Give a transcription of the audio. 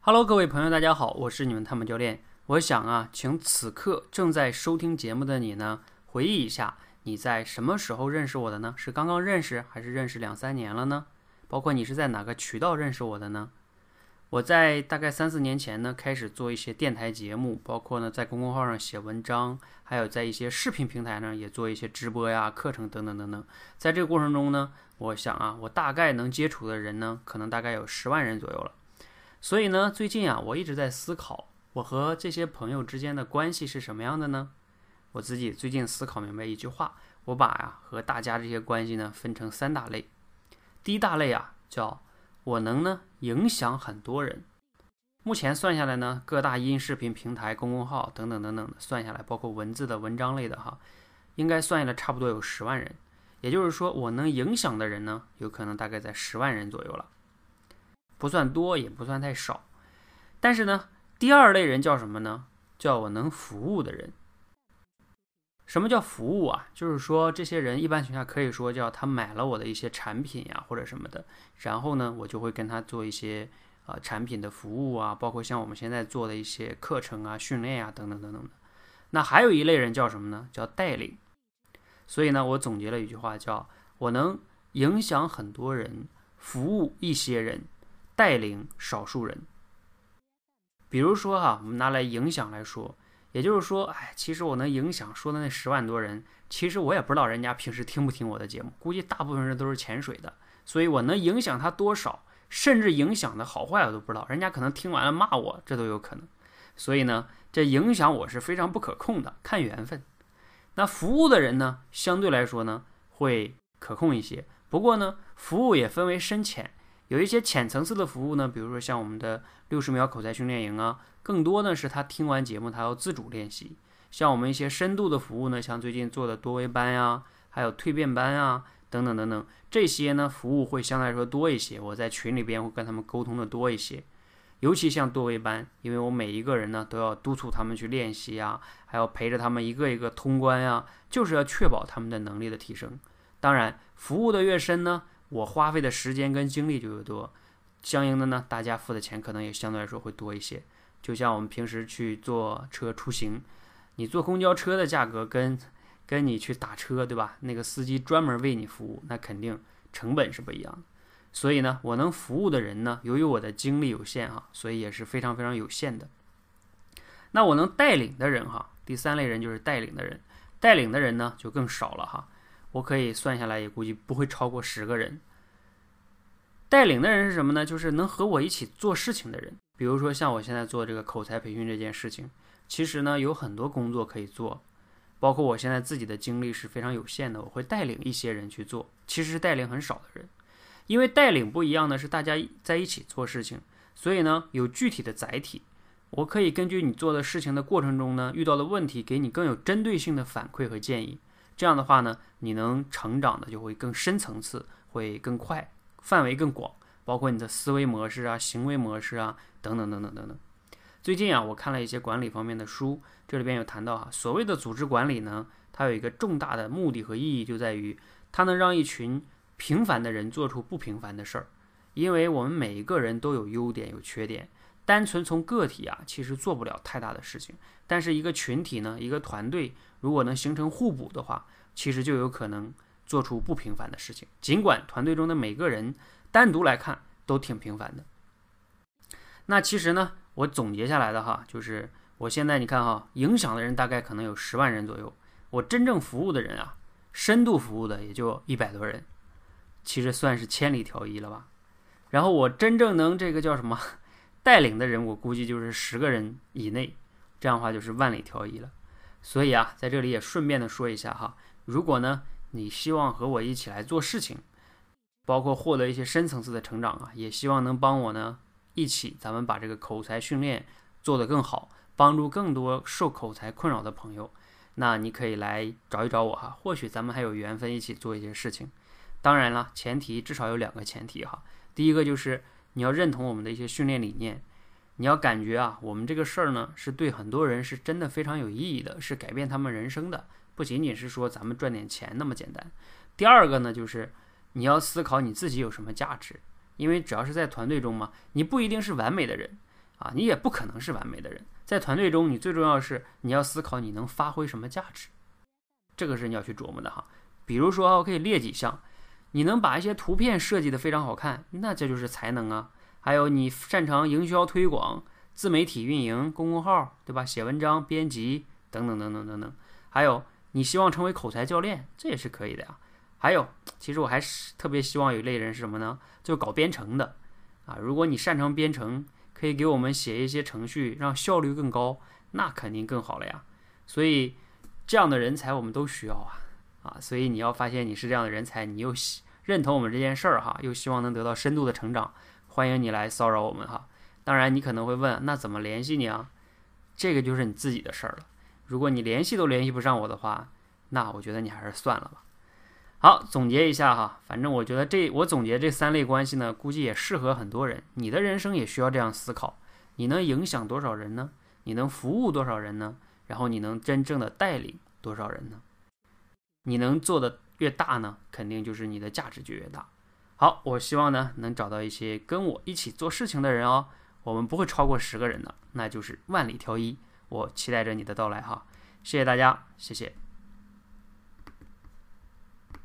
Hello，各位朋友，大家好，我是你们汤姆教练。我想啊，请此刻正在收听节目的你呢，回忆一下，你在什么时候认识我的呢？是刚刚认识，还是认识两三年了呢？包括你是在哪个渠道认识我的呢？我在大概三四年前呢，开始做一些电台节目，包括呢在公众号上写文章，还有在一些视频平台呢也做一些直播呀、课程等等等等。在这个过程中呢，我想啊，我大概能接触的人呢，可能大概有十万人左右了。所以呢，最近啊，我一直在思考，我和这些朋友之间的关系是什么样的呢？我自己最近思考明白一句话，我把呀和大家这些关系呢分成三大类。第一大类啊，叫我能呢影响很多人。目前算下来呢，各大音视频平台、公众号等等等等的算下来，包括文字的文章类的哈，应该算下来差不多有十万人。也就是说，我能影响的人呢，有可能大概在十万人左右了。不算多，也不算太少，但是呢，第二类人叫什么呢？叫我能服务的人。什么叫服务啊？就是说，这些人一般情况下可以说叫他买了我的一些产品呀，或者什么的，然后呢，我就会跟他做一些啊产品的服务啊，包括像我们现在做的一些课程啊、训练啊等等等等的。那还有一类人叫什么呢？叫带领。所以呢，我总结了一句话，叫我能影响很多人，服务一些人。带领少数人，比如说哈，我们拿来影响来说，也就是说，哎，其实我能影响说的那十万多人，其实我也不知道人家平时听不听我的节目，估计大部分人都是潜水的，所以我能影响他多少，甚至影响的好坏我都不知道，人家可能听完了骂我，这都有可能。所以呢，这影响我是非常不可控的，看缘分。那服务的人呢，相对来说呢，会可控一些。不过呢，服务也分为深浅。有一些浅层次的服务呢，比如说像我们的六十秒口才训练营啊，更多呢是他听完节目他要自主练习。像我们一些深度的服务呢，像最近做的多维班呀，还有蜕变班啊，等等等等，这些呢服务会相对来说多一些。我在群里边会跟他们沟通的多一些，尤其像多维班，因为我每一个人呢都要督促他们去练习呀，还要陪着他们一个一个通关呀，就是要确保他们的能力的提升。当然，服务的越深呢。我花费的时间跟精力就越多，相应的呢，大家付的钱可能也相对来说会多一些。就像我们平时去坐车出行，你坐公交车的价格跟跟你去打车，对吧？那个司机专门为你服务，那肯定成本是不一样的。所以呢，我能服务的人呢，由于我的精力有限哈，所以也是非常非常有限的。那我能带领的人哈，第三类人就是带领的人，带领的人呢就更少了哈。我可以算下来，也估计不会超过十个人。带领的人是什么呢？就是能和我一起做事情的人。比如说像我现在做这个口才培训这件事情，其实呢有很多工作可以做，包括我现在自己的精力是非常有限的，我会带领一些人去做，其实是带领很少的人。因为带领不一样的是大家在一起做事情，所以呢有具体的载体，我可以根据你做的事情的过程中呢遇到的问题，给你更有针对性的反馈和建议。这样的话呢，你能成长的就会更深层次，会更快，范围更广，包括你的思维模式啊、行为模式啊等等等等等等。最近啊，我看了一些管理方面的书，这里边有谈到哈，所谓的组织管理呢，它有一个重大的目的和意义，就在于它能让一群平凡的人做出不平凡的事儿。因为我们每一个人都有优点有缺点，单纯从个体啊，其实做不了太大的事情，但是一个群体呢，一个团队。如果能形成互补的话，其实就有可能做出不平凡的事情。尽管团队中的每个人单独来看都挺平凡的，那其实呢，我总结下来的哈，就是我现在你看哈，影响的人大概可能有十万人左右，我真正服务的人啊，深度服务的也就一百多人，其实算是千里挑一了吧。然后我真正能这个叫什么带领的人，我估计就是十个人以内，这样的话就是万里挑一了。所以啊，在这里也顺便的说一下哈，如果呢你希望和我一起来做事情，包括获得一些深层次的成长啊，也希望能帮我呢一起，咱们把这个口才训练做得更好，帮助更多受口才困扰的朋友，那你可以来找一找我哈，或许咱们还有缘分一起做一些事情。当然了，前提至少有两个前提哈，第一个就是你要认同我们的一些训练理念。你要感觉啊，我们这个事儿呢，是对很多人是真的非常有意义的，是改变他们人生的，不仅仅是说咱们赚点钱那么简单。第二个呢，就是你要思考你自己有什么价值，因为只要是在团队中嘛，你不一定是完美的人，啊，你也不可能是完美的人。在团队中，你最重要是你要思考你能发挥什么价值，这个是你要去琢磨的哈。比如说，我可以列几项，你能把一些图片设计的非常好看，那这就是才能啊。还有你擅长营销推广、自媒体运营、公众号，对吧？写文章、编辑等等等等等等。还有你希望成为口才教练，这也是可以的呀。还有，其实我还是特别希望有一类人是什么呢？就搞编程的啊。如果你擅长编程，可以给我们写一些程序，让效率更高，那肯定更好了呀。所以这样的人才我们都需要啊啊！所以你要发现你是这样的人才，你又认同我们这件事儿哈，又希望能得到深度的成长，欢迎你来骚扰我们哈。当然你可能会问，那怎么联系你啊？这个就是你自己的事儿了。如果你联系都联系不上我的话，那我觉得你还是算了吧。好，总结一下哈，反正我觉得这我总结这三类关系呢，估计也适合很多人。你的人生也需要这样思考：你能影响多少人呢？你能服务多少人呢？然后你能真正的带领多少人呢？你能做的越大呢，肯定就是你的价值就越大。好，我希望呢能找到一些跟我一起做事情的人哦。我们不会超过十个人的，那就是万里挑一。我期待着你的到来哈，谢谢大家，谢谢。